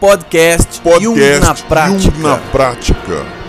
Podcast, Podcast Jung na prática. Jung na prática.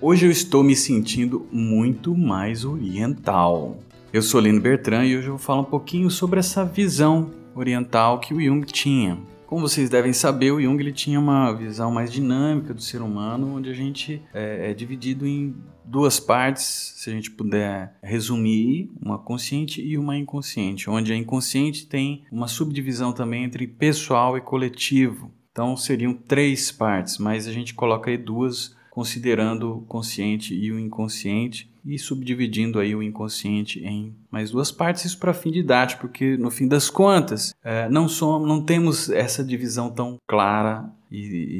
Hoje eu estou me sentindo muito mais oriental. Eu sou Lino Bertrand e hoje eu vou falar um pouquinho sobre essa visão oriental que o Jung tinha. Como vocês devem saber, o Jung ele tinha uma visão mais dinâmica do ser humano, onde a gente é, é dividido em duas partes, se a gente puder resumir, uma consciente e uma inconsciente, onde a inconsciente tem uma subdivisão também entre pessoal e coletivo. Então seriam três partes, mas a gente coloca aí duas considerando o consciente e o inconsciente e subdividindo aí o inconsciente em mais duas partes, isso para fim didático, porque no fim das contas é, não somos, não temos essa divisão tão clara e,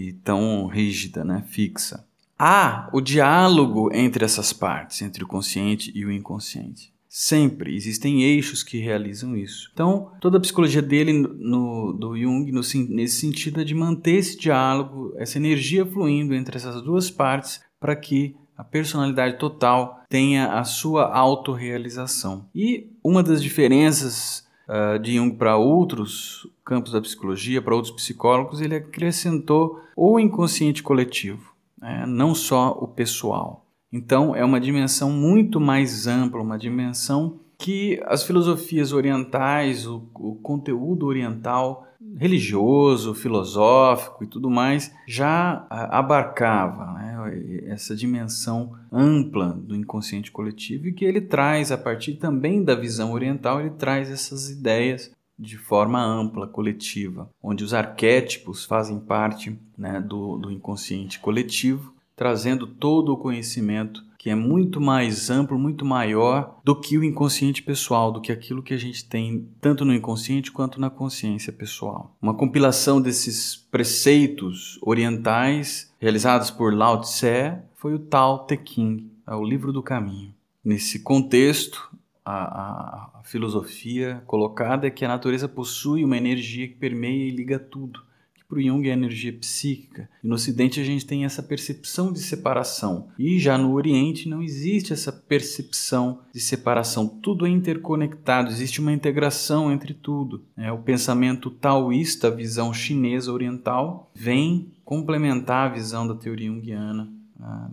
e tão rígida, né, fixa. Há o diálogo entre essas partes, entre o consciente e o inconsciente. Sempre existem eixos que realizam isso. Então, toda a psicologia dele, no, do Jung, no, nesse sentido, é de manter esse diálogo, essa energia fluindo entre essas duas partes para que a personalidade total tenha a sua autorrealização. E uma das diferenças uh, de Jung para outros campos da psicologia, para outros psicólogos, ele acrescentou o inconsciente coletivo, né? não só o pessoal. Então, é uma dimensão muito mais ampla, uma dimensão que as filosofias orientais, o, o, conteúdo oriental, religioso, filosófico e tudo mais, já abarcava né, essa dimensão ampla do inconsciente coletivo e que ele traz, a partir também da visão oriental, ele traz essas ideias de forma ampla, coletiva, onde os arquétipos fazem parte né, do, do inconsciente coletivo trazendo todo o conhecimento que é muito mais amplo, muito maior do que o inconsciente pessoal, do que aquilo que a gente tem tanto no inconsciente quanto na consciência pessoal. Uma compilação desses preceitos orientais realizados por Lao Tse foi o Tao Te Ching, é o livro do caminho. Nesse contexto, a, a, a filosofia colocada é que a natureza possui uma energia que permeia e liga tudo para o Jung é energia psíquica. E no Ocidente a gente tem essa percepção de separação. E já no Oriente não existe essa percepção de separação. Tudo é interconectado, existe uma integração entre tudo. É, o pensamento taoísta, a visão chinesa oriental, vem complementar a visão da teoria junguiana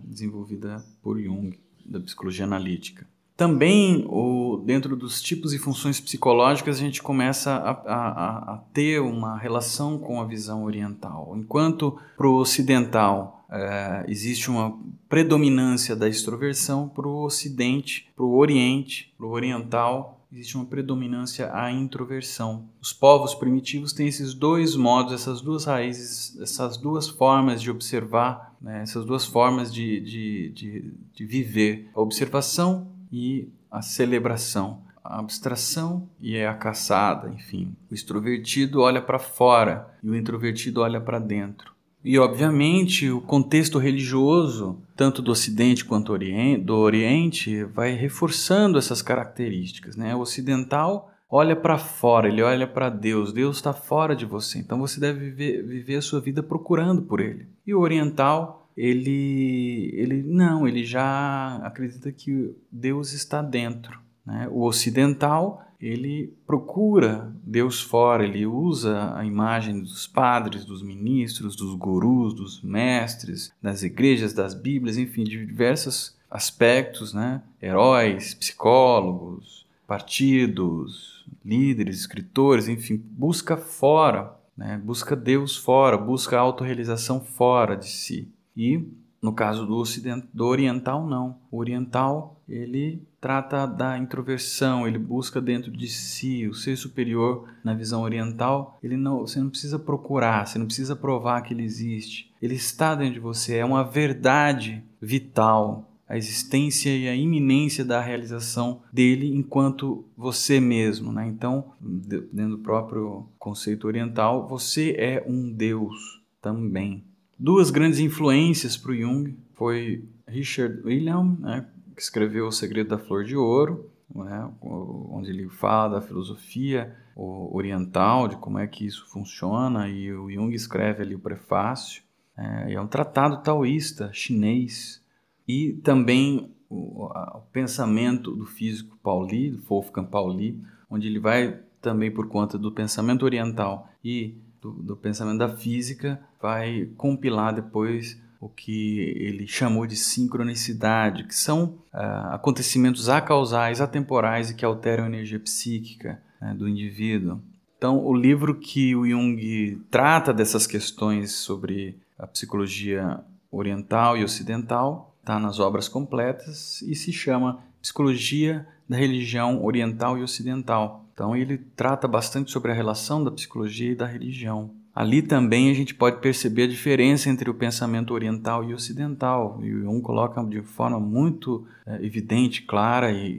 desenvolvida por Jung, da psicologia analítica. Também, o, dentro dos tipos e funções psicológicas, a gente começa a, a, a ter uma relação com a visão oriental. Enquanto para o ocidental é, existe uma predominância da extroversão, para o ocidente, para o oriente, para o oriental, existe uma predominância à introversão. Os povos primitivos têm esses dois modos, essas duas raízes, essas duas formas de observar, né, essas duas formas de, de, de, de viver. A observação e a celebração. A abstração e a caçada, enfim. O extrovertido olha para fora e o introvertido olha para dentro. E, obviamente, o contexto religioso, tanto do Ocidente quanto do Oriente, vai reforçando essas características. Né? O ocidental olha para fora, ele olha para Deus. Deus está fora de você, então você deve viver, viver a sua vida procurando por Ele. E o oriental ele, ele não, ele já acredita que Deus está dentro. Né? O ocidental ele procura Deus fora, ele usa a imagem dos padres, dos ministros, dos gurus, dos mestres, das igrejas, das Bíblias, enfim, de diversos aspectos, né? heróis, psicólogos, partidos, líderes, escritores, enfim, busca fora, né? busca Deus fora, busca a autorrealização fora de si. E no caso do, ocident... do oriental, não. O oriental, ele trata da introversão, ele busca dentro de si o ser superior na visão oriental. Ele não, você não precisa procurar, você não precisa provar que ele existe. Ele está dentro de você, é uma verdade vital, a existência e a iminência da realização dele enquanto você mesmo, né? Então, dentro do próprio conceito oriental, você é um Deus também. Duas grandes influências para o Jung foi Richard William, né, que escreveu O Segredo da Flor de Ouro, né, onde ele fala da filosofia oriental, de como é que isso funciona, e o Jung escreve ali o prefácio. É, é um tratado taoísta chinês e também o, a, o pensamento do físico Pauli, do Wolfgang Pauli, onde ele vai também por conta do pensamento oriental e do, do pensamento da física, vai compilar depois o que ele chamou de sincronicidade, que são uh, acontecimentos acausais, atemporais e que alteram a energia psíquica né, do indivíduo. Então, o livro que o Jung trata dessas questões sobre a psicologia oriental e ocidental está nas obras completas e se chama Psicologia da Religião Oriental e Ocidental. Então, ele trata bastante sobre a relação da psicologia e da religião. Ali também a gente pode perceber a diferença entre o pensamento oriental e ocidental. E um coloca de forma muito é, evidente, clara e,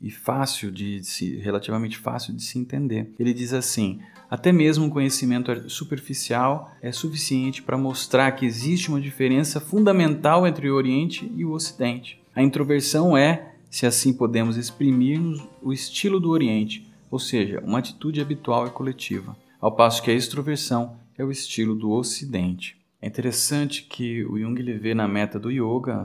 e, e fácil de, de se, relativamente fácil de se entender. Ele diz assim: até mesmo um conhecimento superficial é suficiente para mostrar que existe uma diferença fundamental entre o Oriente e o Ocidente. A introversão é, se assim podemos exprimir, o estilo do Oriente, ou seja, uma atitude habitual e coletiva ao passo que a extroversão é o estilo do Ocidente. É interessante que o Jung ele vê na meta do yoga,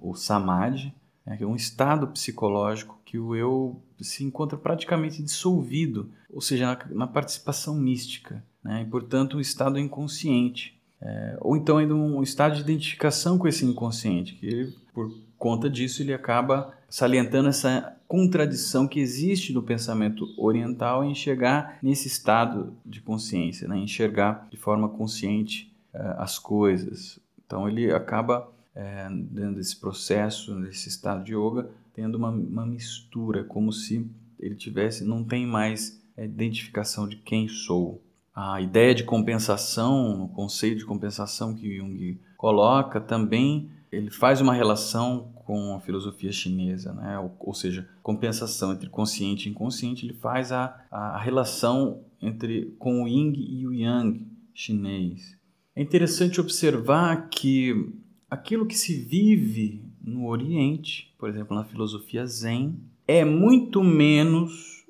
o samadhi, né, é um estado psicológico que o eu se encontra praticamente dissolvido, ou seja, na participação mística, né, e portanto um estado inconsciente. É, ou então ainda um estado de identificação com esse inconsciente, que ele, por conta disso ele acaba salientando essa contradição que existe no pensamento oriental em enxergar nesse estado de consciência, né? enxergar de forma consciente uh, as coisas. Então ele acaba, uh, dentro desse processo, nesse estado de yoga, tendo uma, uma mistura, como se ele tivesse, não tem mais a identificação de quem sou. A ideia de compensação, o conceito de compensação que Jung coloca também ele faz uma relação com a filosofia chinesa, né? ou, ou seja, compensação entre consciente e inconsciente, ele faz a, a relação entre com o yin e o yang chinês. É interessante observar que aquilo que se vive no Oriente, por exemplo, na filosofia Zen, é muito menos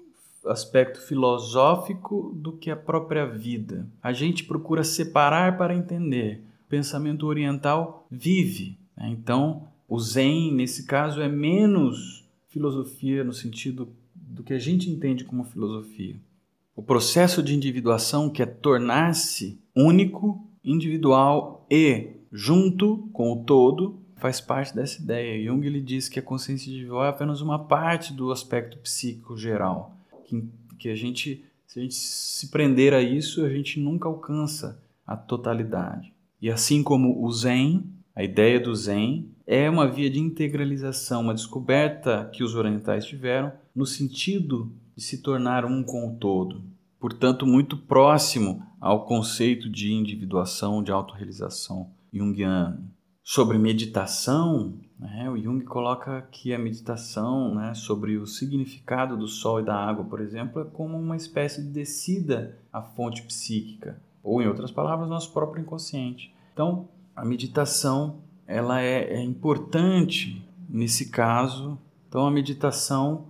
aspecto filosófico do que a própria vida. A gente procura separar para entender. O pensamento oriental vive né? Então, o Zen, nesse caso, é menos filosofia no sentido do que a gente entende como filosofia. O processo de individuação, que é tornar-se único, individual e junto com o todo, faz parte dessa ideia. Jung ele diz que a consciência individual é apenas uma parte do aspecto psíquico geral, que, que a gente, se a gente se prender a isso, a gente nunca alcança a totalidade. E assim como o Zen, a ideia do Zen é uma via de integralização, uma descoberta que os orientais tiveram no sentido de se tornar um com o todo. Portanto, muito próximo ao conceito de individuação, de autorrealização junguiano. Sobre meditação, né, o Jung coloca que a meditação né, sobre o significado do sol e da água, por exemplo, é como uma espécie de descida à fonte psíquica, ou, em outras palavras, nosso próprio inconsciente. Então, a meditação ela é, é importante nesse caso. Então a meditação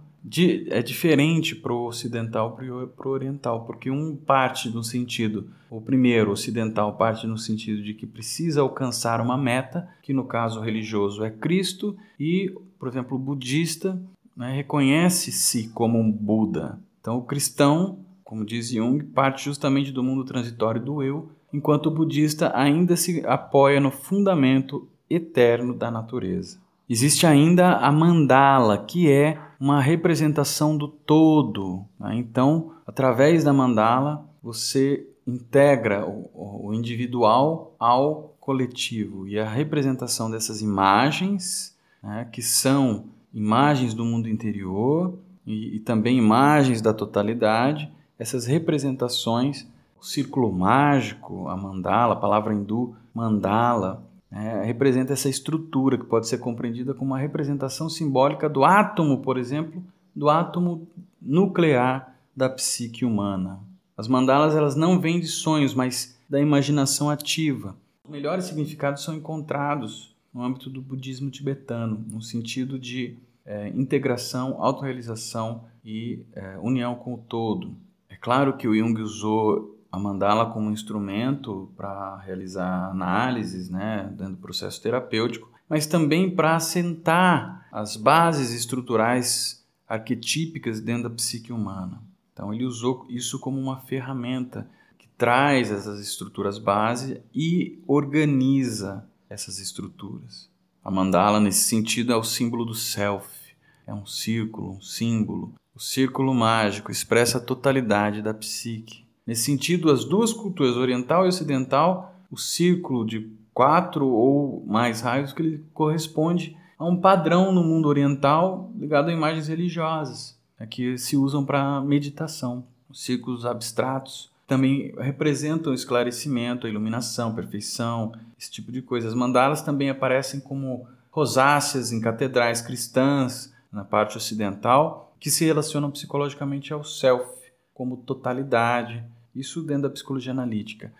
é diferente para o ocidental para o oriental, porque um parte no sentido, o primeiro ocidental parte no sentido de que precisa alcançar uma meta, que no caso religioso é Cristo, e, por exemplo, o budista né, reconhece-se como um Buda. Então o cristão, como diz Jung, parte justamente do mundo transitório do eu enquanto o budista ainda se apoia no fundamento eterno da natureza. Existe ainda a mandala, que é uma representação do todo. Né? Então, através da mandala, você integra o individual ao coletivo. E a representação dessas imagens, né, que são imagens do mundo interior e, e também imagens da totalidade, essas representações o círculo mágico, a mandala, a palavra hindu mandala, é, representa essa estrutura que pode ser compreendida como uma representação simbólica do átomo, por exemplo, do átomo nuclear da psique humana. As mandalas elas não vêm de sonhos, mas da imaginação ativa. Os melhores significados são encontrados no âmbito do budismo tibetano, no sentido de é, integração, autorrealização e é, união com o todo. É claro que o Jung usou a mandala como instrumento para realizar análises, né, dentro do processo terapêutico, mas também para assentar as bases estruturais arquetípicas dentro da psique humana. Então ele usou isso como uma ferramenta que traz essas estruturas base e organiza essas estruturas. A mandala, nesse sentido, é o símbolo do self, é um círculo, um símbolo. O círculo mágico expressa a totalidade da psique. Nesse sentido, as duas culturas, oriental e ocidental, o círculo de quatro ou mais raios que ele corresponde a um padrão no mundo oriental ligado a imagens religiosas, né, que se usam para meditação. Os círculos abstratos também representam esclarecimento, iluminação, perfeição, esse tipo de coisa. As mandalas também aparecem como rosáceas em catedrais cristãs na parte ocidental, que se relacionam psicologicamente ao self, como totalidade, isso dentro da psicologia analítica.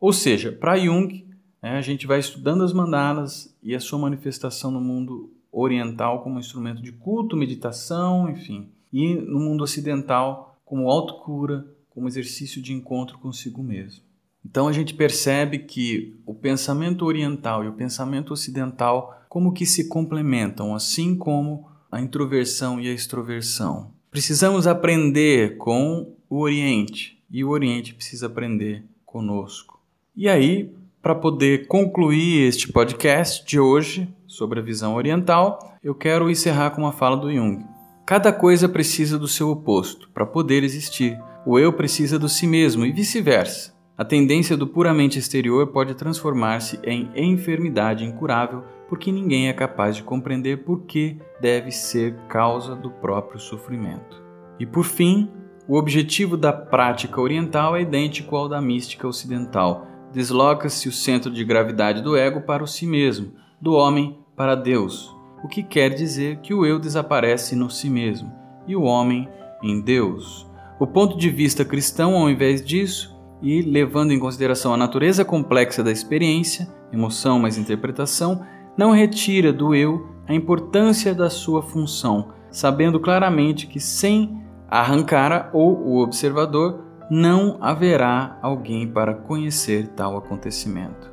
Ou seja, para Jung, né, a gente vai estudando as mandalas e a sua manifestação no mundo oriental como instrumento de culto, meditação, enfim, e no mundo ocidental como autocura, como exercício de encontro consigo mesmo. Então a gente percebe que o pensamento oriental e o pensamento ocidental como que se complementam, assim como a introversão e a extroversão. Precisamos aprender com o Oriente e o Oriente precisa aprender conosco. E aí, para poder concluir este podcast de hoje sobre a visão oriental, eu quero encerrar com uma fala do Jung. Cada coisa precisa do seu oposto para poder existir. O eu precisa do si mesmo e vice-versa. A tendência do puramente exterior pode transformar-se em enfermidade incurável porque ninguém é capaz de compreender por que deve ser causa do próprio sofrimento. E por fim, o objetivo da prática oriental é idêntico ao da mística ocidental desloca-se o centro de gravidade do ego para o si mesmo, do homem para Deus, o que quer dizer que o eu desaparece no si mesmo e o homem em Deus. O ponto de vista cristão, ao invés disso, e levando em consideração a natureza complexa da experiência, emoção mais interpretação, não retira do eu a importância da sua função, sabendo claramente que sem arrancar ou o observador não haverá alguém para conhecer tal acontecimento.